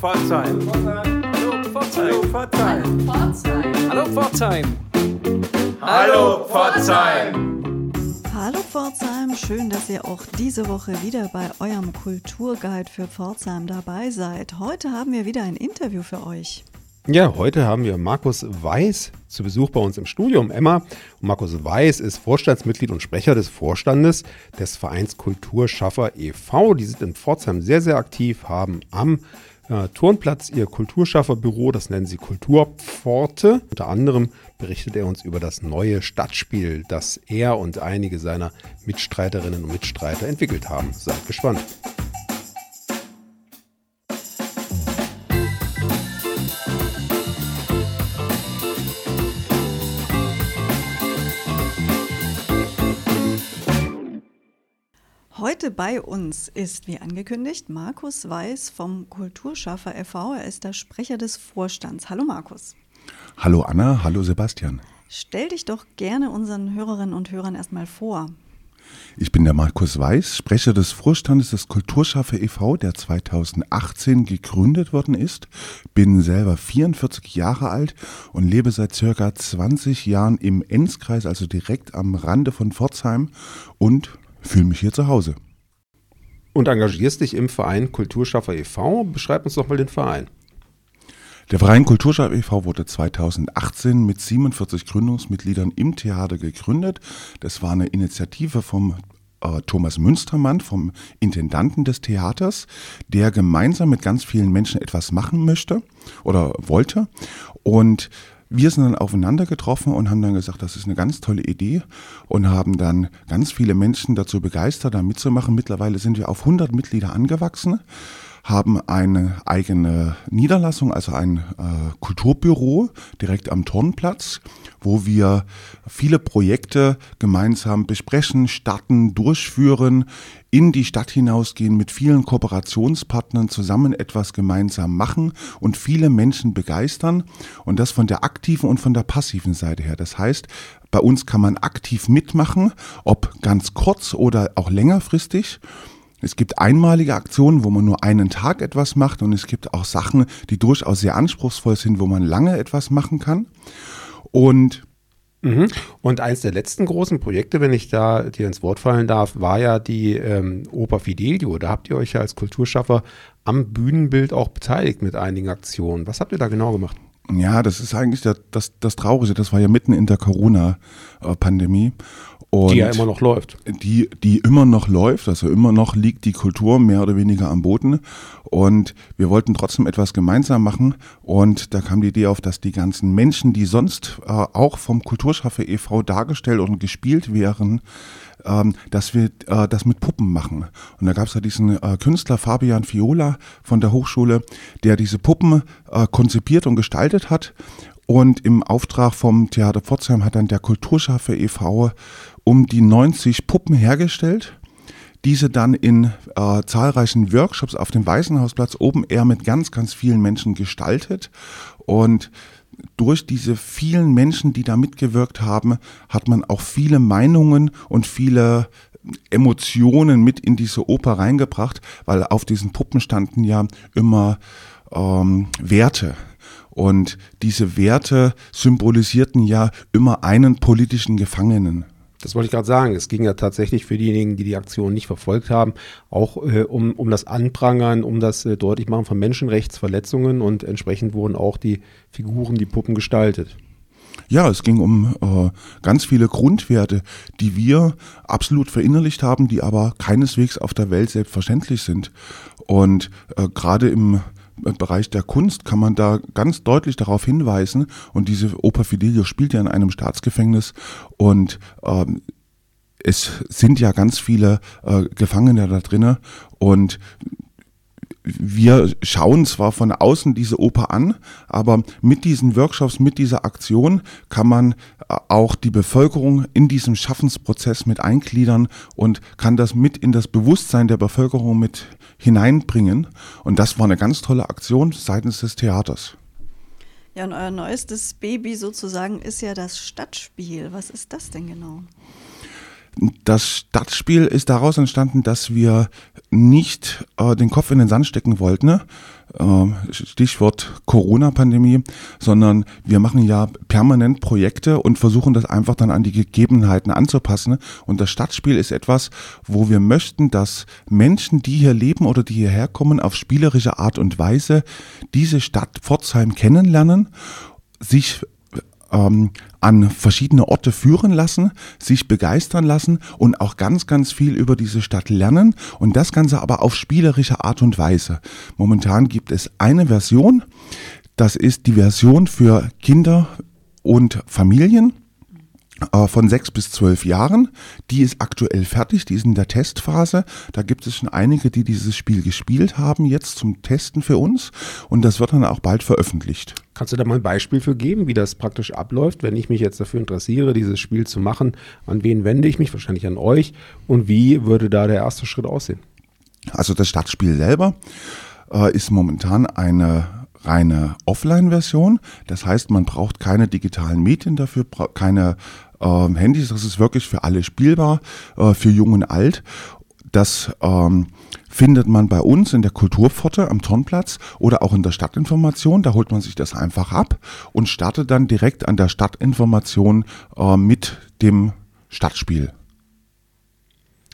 Pforzheim. Hallo Pforzheim. Hallo Pforzheim. Hallo Pforzheim. Hallo Pforzheim, schön, dass ihr auch diese Woche wieder bei eurem Kulturguide für Pforzheim dabei seid. Heute haben wir wieder ein Interview für euch. Ja, heute haben wir Markus Weiß zu Besuch bei uns im Studium. Emma und Markus Weiß ist Vorstandsmitglied und Sprecher des Vorstandes des Vereins Kulturschaffer e.V. Die sind in Pforzheim sehr, sehr aktiv, haben am äh, Turnplatz ihr Kulturschafferbüro, das nennen sie Kulturpforte. Unter anderem berichtet er uns über das neue Stadtspiel, das er und einige seiner Mitstreiterinnen und Mitstreiter entwickelt haben. Seid gespannt. Heute bei uns ist, wie angekündigt, Markus Weiß vom Kulturschaffer e.V. Er ist der Sprecher des Vorstands. Hallo Markus. Hallo Anna, hallo Sebastian. Stell dich doch gerne unseren Hörerinnen und Hörern erstmal vor. Ich bin der Markus Weiß, Sprecher des Vorstandes des Kulturschaffer e.V., der 2018 gegründet worden ist, bin selber 44 Jahre alt und lebe seit circa 20 Jahren im Enzkreis, also direkt am Rande von Pforzheim und fühle mich hier zu Hause. Und engagierst dich im Verein Kulturschaffer e.V. Beschreib uns doch mal den Verein. Der Verein Kulturschaffer e.V. wurde 2018 mit 47 Gründungsmitgliedern im Theater gegründet. Das war eine Initiative vom äh, Thomas Münstermann, vom Intendanten des Theaters, der gemeinsam mit ganz vielen Menschen etwas machen möchte oder wollte. Und wir sind dann aufeinander getroffen und haben dann gesagt, das ist eine ganz tolle Idee und haben dann ganz viele Menschen dazu begeistert, da mitzumachen. Mittlerweile sind wir auf 100 Mitglieder angewachsen haben eine eigene Niederlassung, also ein äh, Kulturbüro direkt am Turnplatz, wo wir viele Projekte gemeinsam besprechen, starten, durchführen, in die Stadt hinausgehen, mit vielen Kooperationspartnern zusammen etwas gemeinsam machen und viele Menschen begeistern und das von der aktiven und von der passiven Seite her. Das heißt, bei uns kann man aktiv mitmachen, ob ganz kurz oder auch längerfristig. Es gibt einmalige Aktionen, wo man nur einen Tag etwas macht und es gibt auch Sachen, die durchaus sehr anspruchsvoll sind, wo man lange etwas machen kann. Und Mhm. Und eins der letzten großen Projekte, wenn ich da dir ins Wort fallen darf, war ja die ähm, Oper Fidelio. Da habt ihr euch ja als Kulturschaffer am Bühnenbild auch beteiligt mit einigen Aktionen. Was habt ihr da genau gemacht? Ja, das ist eigentlich das, das, das Traurige. Das war ja mitten in der Corona-Pandemie. Und die ja immer noch läuft. Die, die immer noch läuft, also immer noch liegt die Kultur mehr oder weniger am Boden. Und wir wollten trotzdem etwas gemeinsam machen. Und da kam die Idee auf, dass die ganzen Menschen, die sonst äh, auch vom Kulturschaffer e.V. dargestellt und gespielt wären, ähm, dass wir äh, das mit Puppen machen. Und da gab es ja diesen äh, Künstler Fabian Fiola von der Hochschule, der diese Puppen äh, konzipiert und gestaltet hat. Und im Auftrag vom Theater Pforzheim hat dann der Kulturschaffer e.V um die 90 Puppen hergestellt, diese dann in äh, zahlreichen Workshops auf dem Waisenhausplatz oben eher mit ganz, ganz vielen Menschen gestaltet. Und durch diese vielen Menschen, die da mitgewirkt haben, hat man auch viele Meinungen und viele Emotionen mit in diese Oper reingebracht, weil auf diesen Puppen standen ja immer ähm, Werte. Und diese Werte symbolisierten ja immer einen politischen Gefangenen. Das wollte ich gerade sagen. Es ging ja tatsächlich für diejenigen, die die Aktion nicht verfolgt haben, auch äh, um, um das Anprangern, um das äh, Deutlichmachen von Menschenrechtsverletzungen und entsprechend wurden auch die Figuren, die Puppen gestaltet. Ja, es ging um äh, ganz viele Grundwerte, die wir absolut verinnerlicht haben, die aber keineswegs auf der Welt selbstverständlich sind. Und äh, gerade im Bereich der Kunst kann man da ganz deutlich darauf hinweisen. Und diese Oper Fidelio spielt ja in einem Staatsgefängnis und ähm, es sind ja ganz viele äh, Gefangene da drinnen und wir schauen zwar von außen diese Oper an, aber mit diesen Workshops, mit dieser Aktion kann man äh, auch die Bevölkerung in diesem Schaffensprozess mit eingliedern und kann das mit in das Bewusstsein der Bevölkerung mit hineinbringen. Und das war eine ganz tolle Aktion seitens des Theaters. Ja, und euer neuestes Baby sozusagen ist ja das Stadtspiel. Was ist das denn genau? Das Stadtspiel ist daraus entstanden, dass wir nicht äh, den Kopf in den Sand stecken wollten, ne? äh, Stichwort Corona-Pandemie, sondern wir machen ja permanent Projekte und versuchen das einfach dann an die Gegebenheiten anzupassen. Und das Stadtspiel ist etwas, wo wir möchten, dass Menschen, die hier leben oder die hierher kommen, auf spielerische Art und Weise diese Stadt Pforzheim kennenlernen sich ähm, an verschiedene Orte führen lassen, sich begeistern lassen und auch ganz, ganz viel über diese Stadt lernen und das Ganze aber auf spielerische Art und Weise. Momentan gibt es eine Version, das ist die Version für Kinder und Familien von sechs bis zwölf Jahren. Die ist aktuell fertig, die ist in der Testphase. Da gibt es schon einige, die dieses Spiel gespielt haben, jetzt zum Testen für uns. Und das wird dann auch bald veröffentlicht. Kannst du da mal ein Beispiel für geben, wie das praktisch abläuft, wenn ich mich jetzt dafür interessiere, dieses Spiel zu machen? An wen wende ich mich? Wahrscheinlich an euch. Und wie würde da der erste Schritt aussehen? Also das Stadtspiel selber äh, ist momentan eine reine Offline-Version. Das heißt, man braucht keine digitalen Medien dafür, keine ähm, Handys. Das ist wirklich für alle spielbar, äh, für Jung und Alt. Das ähm, findet man bei uns in der Kulturpforte am Turnplatz oder auch in der Stadtinformation. Da holt man sich das einfach ab und startet dann direkt an der Stadtinformation äh, mit dem Stadtspiel.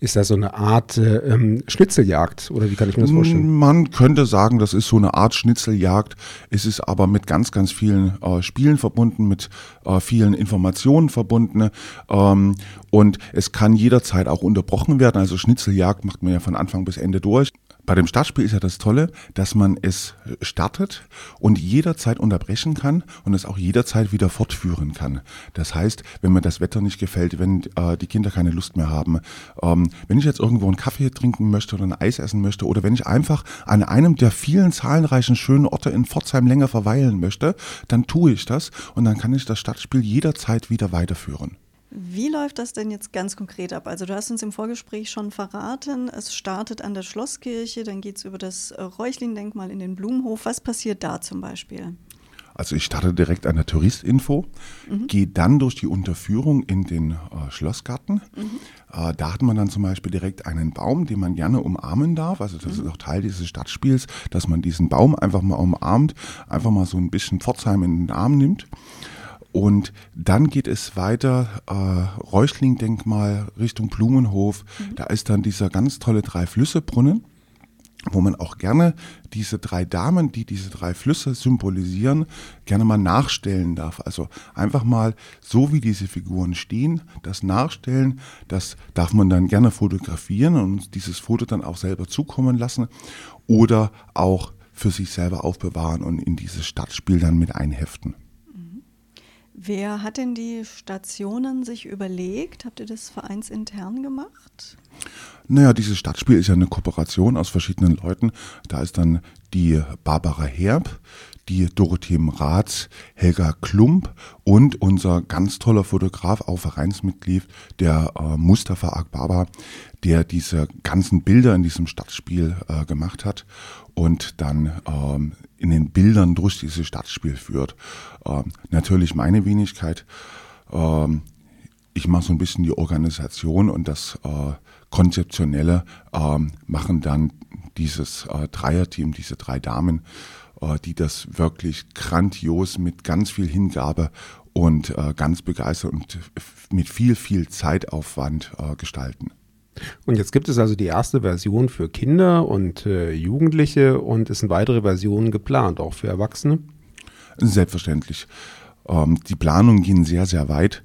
Ist das so eine Art äh, ähm, Schnitzeljagd oder wie kann ich mir das vorstellen? Man könnte sagen, das ist so eine Art Schnitzeljagd. Es ist aber mit ganz, ganz vielen äh, Spielen verbunden, mit äh, vielen Informationen verbunden. Ähm, und es kann jederzeit auch unterbrochen werden. Also Schnitzeljagd macht man ja von Anfang bis Ende durch. Bei dem Startspiel ist ja das Tolle, dass man es startet und jederzeit unterbrechen kann und es auch jederzeit wieder fortführen kann. Das heißt, wenn mir das Wetter nicht gefällt, wenn äh, die Kinder keine Lust mehr haben, ähm, wenn ich jetzt irgendwo einen Kaffee trinken möchte oder ein Eis essen möchte oder wenn ich einfach an einem der vielen zahlreichen schönen Orte in Pforzheim länger verweilen möchte, dann tue ich das und dann kann ich das Stadtspiel jederzeit wieder weiterführen. Wie läuft das denn jetzt ganz konkret ab? Also du hast uns im Vorgespräch schon verraten, es startet an der Schlosskirche, dann geht es über das Räuchling-Denkmal in den Blumenhof. Was passiert da zum Beispiel? Also ich starte direkt an der Touristinfo, mhm. gehe dann durch die Unterführung in den äh, Schlossgarten. Mhm. Äh, da hat man dann zum Beispiel direkt einen Baum, den man gerne umarmen darf. Also das mhm. ist auch Teil dieses Stadtspiels, dass man diesen Baum einfach mal umarmt, einfach mal so ein bisschen Pforzheim in den Arm nimmt. Und dann geht es weiter, äh, Räuchling-Denkmal Richtung Blumenhof. Mhm. Da ist dann dieser ganz tolle Drei-Flüsse-Brunnen, wo man auch gerne diese drei Damen, die diese drei Flüsse symbolisieren, gerne mal nachstellen darf. Also einfach mal so, wie diese Figuren stehen, das nachstellen, das darf man dann gerne fotografieren und dieses Foto dann auch selber zukommen lassen oder auch für sich selber aufbewahren und in dieses Stadtspiel dann mit einheften. Wer hat denn die Stationen sich überlegt? Habt ihr das vereinsintern gemacht? Naja, dieses Stadtspiel ist ja eine Kooperation aus verschiedenen Leuten. Da ist dann die Barbara Herb, die Dorothee Mraz, Helga Klump und unser ganz toller Fotograf, auch Vereinsmitglied, der äh, Mustafa Akbaba, der diese ganzen Bilder in diesem Stadtspiel äh, gemacht hat und dann ähm, in den Bildern durch dieses Stadtspiel führt. Ähm, natürlich meine Wenigkeit. Ähm, ich mache so ein bisschen die Organisation und das äh, Konzeptionelle ähm, machen dann dieses äh, Dreierteam, diese drei Damen, äh, die das wirklich grandios mit ganz viel Hingabe und äh, ganz begeistert und mit viel, viel Zeitaufwand äh, gestalten. Und jetzt gibt es also die erste Version für Kinder und äh, Jugendliche und es sind weitere Versionen geplant, auch für Erwachsene? Selbstverständlich. Ähm, die Planungen gehen sehr, sehr weit.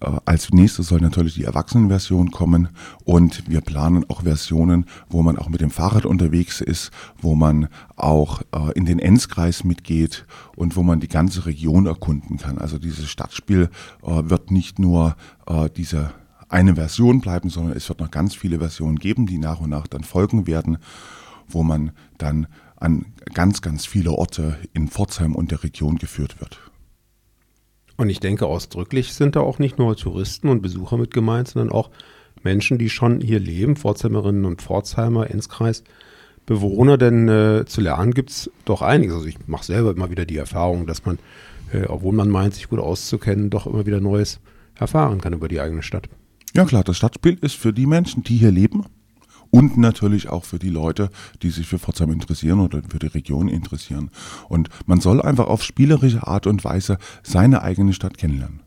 Äh, als nächstes soll natürlich die Erwachsenenversion kommen und wir planen auch Versionen, wo man auch mit dem Fahrrad unterwegs ist, wo man auch äh, in den Enzkreis mitgeht und wo man die ganze Region erkunden kann. Also dieses Stadtspiel äh, wird nicht nur äh, diese eine Version bleiben, sondern es wird noch ganz viele Versionen geben, die nach und nach dann folgen werden, wo man dann an ganz, ganz viele Orte in Pforzheim und der Region geführt wird. Und ich denke, ausdrücklich sind da auch nicht nur Touristen und Besucher mit gemeint, sondern auch Menschen, die schon hier leben, Pforzheimerinnen und Pforzheimer, Enzkreis, Bewohner, denn äh, zu lernen gibt es doch einiges. Also ich mache selber immer wieder die Erfahrung, dass man, äh, obwohl man meint, sich gut auszukennen, doch immer wieder Neues erfahren kann über die eigene Stadt. Ja klar, das Stadtspiel ist für die Menschen, die hier leben und natürlich auch für die Leute, die sich für Pforzheim interessieren oder für die Region interessieren. Und man soll einfach auf spielerische Art und Weise seine eigene Stadt kennenlernen.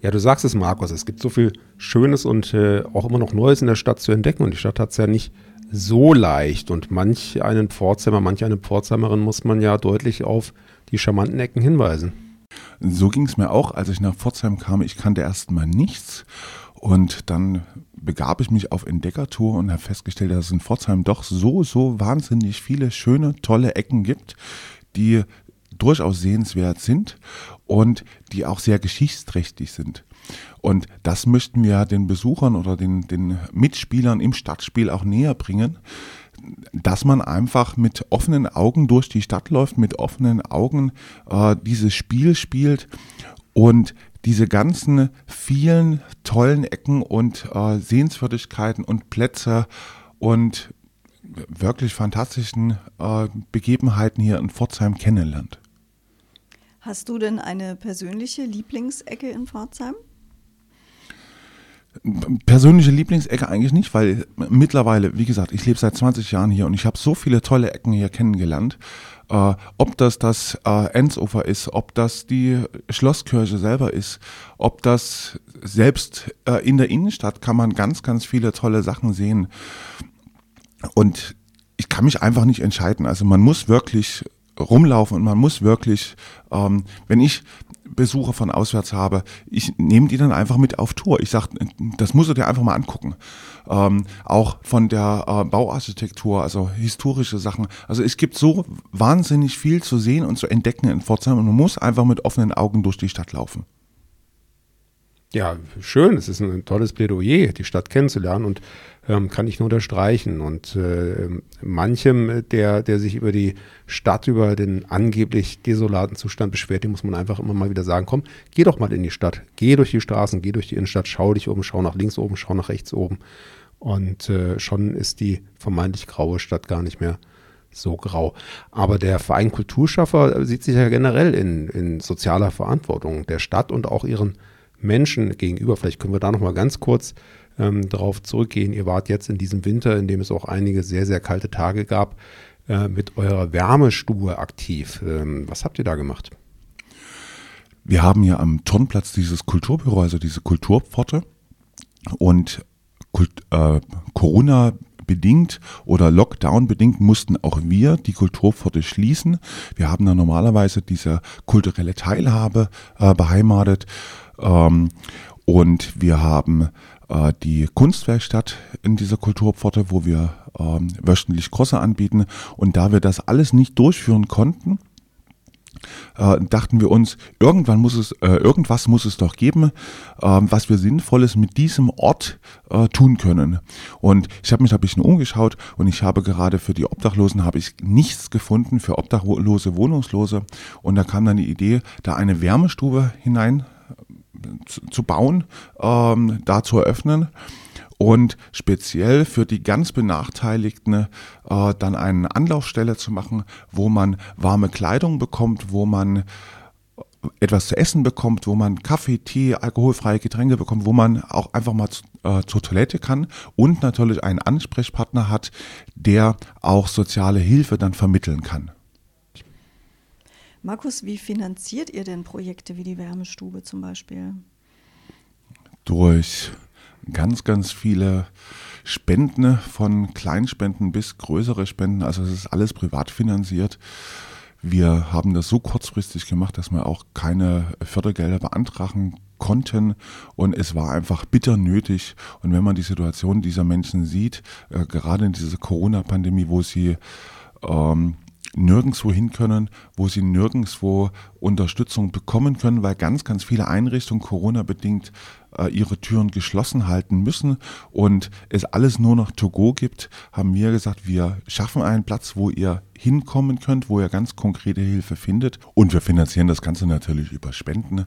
Ja, du sagst es, Markus, es gibt so viel Schönes und äh, auch immer noch Neues in der Stadt zu entdecken. Und die Stadt hat es ja nicht so leicht. Und manch einen Pforzheimer, manch eine Pforzheimerin muss man ja deutlich auf die charmanten Ecken hinweisen. So ging es mir auch, als ich nach Pforzheim kam. Ich kannte erstmal nichts und dann begab ich mich auf Entdeckertour und habe festgestellt, dass es in Pforzheim doch so, so wahnsinnig viele schöne, tolle Ecken gibt, die durchaus sehenswert sind und die auch sehr geschichtsträchtig sind. Und das möchten wir den Besuchern oder den, den Mitspielern im Stadtspiel auch näher bringen, dass man einfach mit offenen Augen durch die Stadt läuft, mit offenen Augen äh, dieses Spiel spielt und diese ganzen vielen tollen Ecken und äh, Sehenswürdigkeiten und Plätze und wirklich fantastischen äh, Begebenheiten hier in Pforzheim kennenlernt. Hast du denn eine persönliche Lieblingsecke in Pforzheim? Persönliche Lieblingsecke eigentlich nicht, weil mittlerweile, wie gesagt, ich lebe seit 20 Jahren hier und ich habe so viele tolle Ecken hier kennengelernt. Äh, ob das das äh, Enzufer ist, ob das die Schlosskirche selber ist, ob das selbst äh, in der Innenstadt kann man ganz, ganz viele tolle Sachen sehen. Und ich kann mich einfach nicht entscheiden. Also man muss wirklich rumlaufen und man muss wirklich, ähm, wenn ich Besucher von auswärts habe, ich nehme die dann einfach mit auf Tour. Ich sage, das musst du dir einfach mal angucken. Ähm, auch von der äh, Bauarchitektur, also historische Sachen. Also es gibt so wahnsinnig viel zu sehen und zu entdecken in Pforzheim und man muss einfach mit offenen Augen durch die Stadt laufen. Ja, schön. Es ist ein tolles Plädoyer, die Stadt kennenzulernen und ähm, kann ich nur unterstreichen. Und äh, manchem, der, der sich über die Stadt, über den angeblich desolaten Zustand beschwert, dem muss man einfach immer mal wieder sagen, komm, geh doch mal in die Stadt, geh durch die Straßen, geh durch die Innenstadt, schau dich um, schau nach links oben, schau nach rechts oben. Und äh, schon ist die vermeintlich graue Stadt gar nicht mehr so grau. Aber der Verein Kulturschaffer sieht sich ja generell in, in sozialer Verantwortung der Stadt und auch ihren Menschen gegenüber. Vielleicht können wir da noch mal ganz kurz ähm, darauf zurückgehen. Ihr wart jetzt in diesem Winter, in dem es auch einige sehr, sehr kalte Tage gab, äh, mit eurer Wärmestube aktiv. Ähm, was habt ihr da gemacht? Wir haben hier am Turnplatz dieses Kulturbüro, also diese Kulturpforte. Und Kult, äh, Corona bedingt oder Lockdown bedingt mussten auch wir die Kulturpforte schließen. Wir haben da normalerweise diese kulturelle Teilhabe äh, beheimatet ähm, und wir haben äh, die Kunstwerkstatt in dieser Kulturpforte, wo wir ähm, wöchentlich Kurse anbieten. Und da wir das alles nicht durchführen konnten, äh, dachten wir uns, irgendwann muss es, äh, irgendwas muss es doch geben, äh, was wir Sinnvolles mit diesem Ort äh, tun können. Und ich habe mich ein bisschen umgeschaut und ich habe gerade für die Obdachlosen habe ich nichts gefunden für Obdachlose, Wohnungslose. Und da kam dann die Idee, da eine Wärmestube hinein zu, bauen, ähm, da zu eröffnen und speziell für die ganz Benachteiligten äh, dann eine Anlaufstelle zu machen, wo man warme Kleidung bekommt, wo man etwas zu essen bekommt, wo man Kaffee, Tee, alkoholfreie Getränke bekommt, wo man auch einfach mal zu, äh, zur Toilette kann und natürlich einen Ansprechpartner hat, der auch soziale Hilfe dann vermitteln kann. Markus, wie finanziert ihr denn Projekte wie die Wärmestube zum Beispiel? Durch ganz, ganz viele Spenden, von Kleinspenden bis größere Spenden. Also es ist alles privat finanziert. Wir haben das so kurzfristig gemacht, dass wir auch keine Fördergelder beantragen konnten und es war einfach bitter nötig. Und wenn man die Situation dieser Menschen sieht, äh, gerade in dieser Corona-Pandemie, wo sie ähm, nirgendwo hin können, wo sie nirgendwo Unterstützung bekommen können, weil ganz, ganz viele Einrichtungen Corona-bedingt äh, ihre Türen geschlossen halten müssen und es alles nur noch to go gibt, haben wir gesagt, wir schaffen einen Platz, wo ihr hinkommen könnt, wo ihr ganz konkrete Hilfe findet. Und wir finanzieren das Ganze natürlich über Spenden.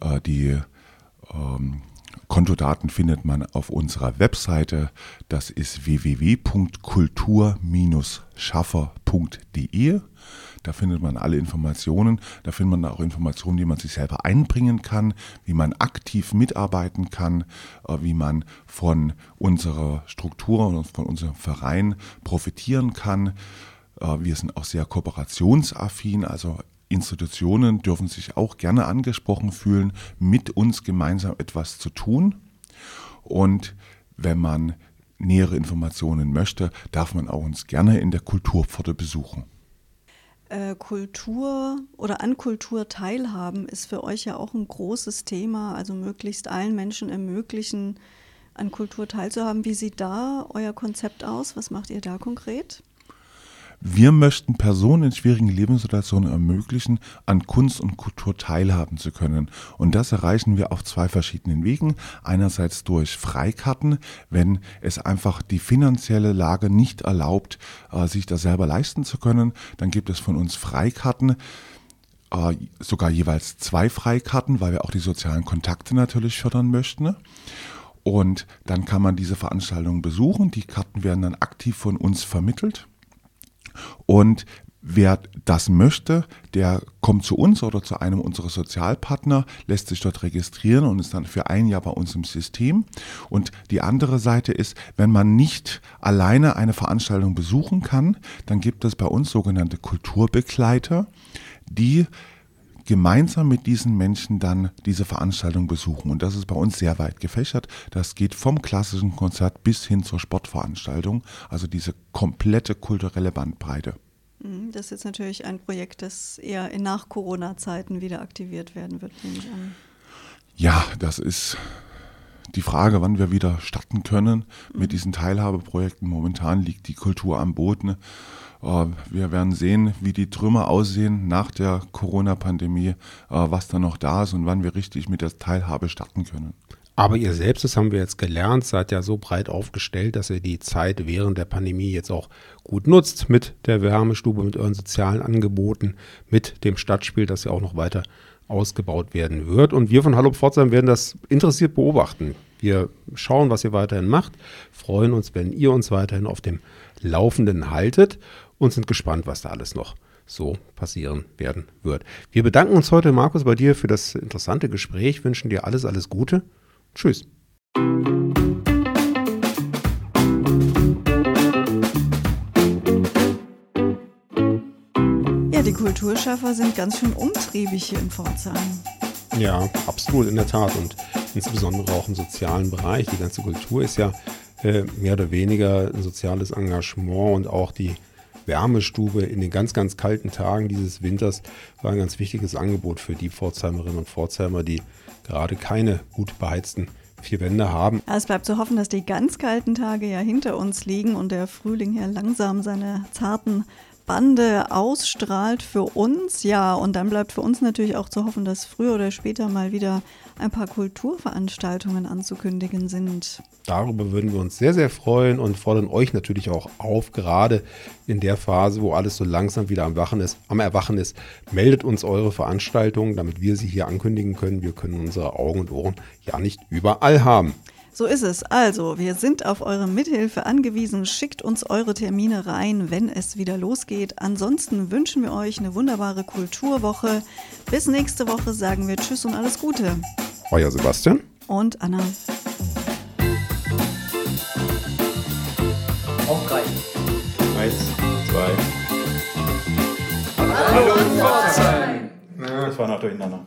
Äh, die ähm, Kontodaten findet man auf unserer Webseite. Das ist www.kultur-schaffer.de. Da findet man alle Informationen. Da findet man auch Informationen, wie man sich selber einbringen kann, wie man aktiv mitarbeiten kann, äh, wie man von unserer Struktur und von unserem Verein profitieren kann. Äh, wir sind auch sehr kooperationsaffin, also Institutionen dürfen sich auch gerne angesprochen fühlen, mit uns gemeinsam etwas zu tun. Und wenn man nähere Informationen möchte, darf man auch uns gerne in der Kulturpforte besuchen. Äh, Kultur oder an Kultur teilhaben ist für euch ja auch ein großes Thema, also möglichst allen Menschen ermöglichen, an Kultur teilzuhaben. Wie sieht da euer Konzept aus? Was macht ihr da konkret? Wir möchten Personen in schwierigen Lebenssituationen ermöglichen, an Kunst und Kultur teilhaben zu können. Und das erreichen wir auf zwei verschiedenen Wegen. Einerseits durch Freikarten, wenn es einfach die finanzielle Lage nicht erlaubt, äh, sich das selber leisten zu können, dann gibt es von uns Freikarten äh, sogar jeweils zwei Freikarten, weil wir auch die sozialen Kontakte natürlich fördern möchten. Und dann kann man diese Veranstaltungen besuchen. Die Karten werden dann aktiv von uns vermittelt. Und Wer das möchte, der kommt zu uns oder zu einem unserer Sozialpartner, lässt sich dort registrieren und ist dann für ein Jahr bei uns im System. Und die andere Seite ist, wenn man nicht alleine eine Veranstaltung besuchen kann, dann gibt es bei uns sogenannte Kulturbegleiter, die gemeinsam mit diesen Menschen dann diese Veranstaltung besuchen. Und das ist bei uns sehr weit gefächert. Das geht vom klassischen Konzert bis hin zur Sportveranstaltung, also diese komplette kulturelle Bandbreite. Mhm, das ist jetzt natürlich ein Projekt, das eher in Nach-Corona-Zeiten wieder aktiviert werden wird, nehme ich an. Ja, das ist die Frage, wann wir wieder starten können mit diesen Teilhabeprojekten. Momentan liegt die Kultur am Boden. Äh, wir werden sehen, wie die Trümmer aussehen nach der Corona-Pandemie, äh, was da noch da ist und wann wir richtig mit der Teilhabe starten können. Aber ihr selbst, das haben wir jetzt gelernt, seid ja so breit aufgestellt, dass ihr die Zeit während der Pandemie jetzt auch gut nutzt mit der Wärmestube, mit euren sozialen Angeboten, mit dem Stadtspiel, das ja auch noch weiter ausgebaut werden wird. Und wir von Hallo Pforzheim werden das interessiert beobachten. Wir schauen, was ihr weiterhin macht, freuen uns, wenn ihr uns weiterhin auf dem Laufenden haltet und sind gespannt, was da alles noch so passieren werden wird. Wir bedanken uns heute, Markus, bei dir für das interessante Gespräch, wünschen dir alles, alles Gute. Tschüss. Ja, die Kulturschaffer sind ganz schön umtriebig hier in Pforzheim. Ja, absolut, in der Tat. Und insbesondere auch im sozialen Bereich. Die ganze Kultur ist ja äh, mehr oder weniger ein soziales Engagement und auch die Wärmestube in den ganz, ganz kalten Tagen dieses Winters war ein ganz wichtiges Angebot für die Pforzheimerinnen und Pforzheimer, die gerade keine gut beheizten vier Wände haben. es bleibt zu hoffen, dass die ganz kalten Tage ja hinter uns liegen und der Frühling hier langsam seine zarten Bande ausstrahlt für uns. Ja, und dann bleibt für uns natürlich auch zu hoffen, dass früher oder später mal wieder ein paar Kulturveranstaltungen anzukündigen sind. Darüber würden wir uns sehr, sehr freuen und fordern euch natürlich auch auf, gerade in der Phase, wo alles so langsam wieder am, Wachen ist, am Erwachen ist. Meldet uns eure Veranstaltungen, damit wir sie hier ankündigen können. Wir können unsere Augen und Ohren ja nicht überall haben. So ist es. Also, wir sind auf eure Mithilfe angewiesen. Schickt uns eure Termine rein, wenn es wieder losgeht. Ansonsten wünschen wir euch eine wunderbare Kulturwoche. Bis nächste Woche sagen wir Tschüss und alles Gute. Euer Sebastian und Anna. Auf drei. Eins, zwei. Hallo, Hallo Pforzheim! Das war noch durcheinander.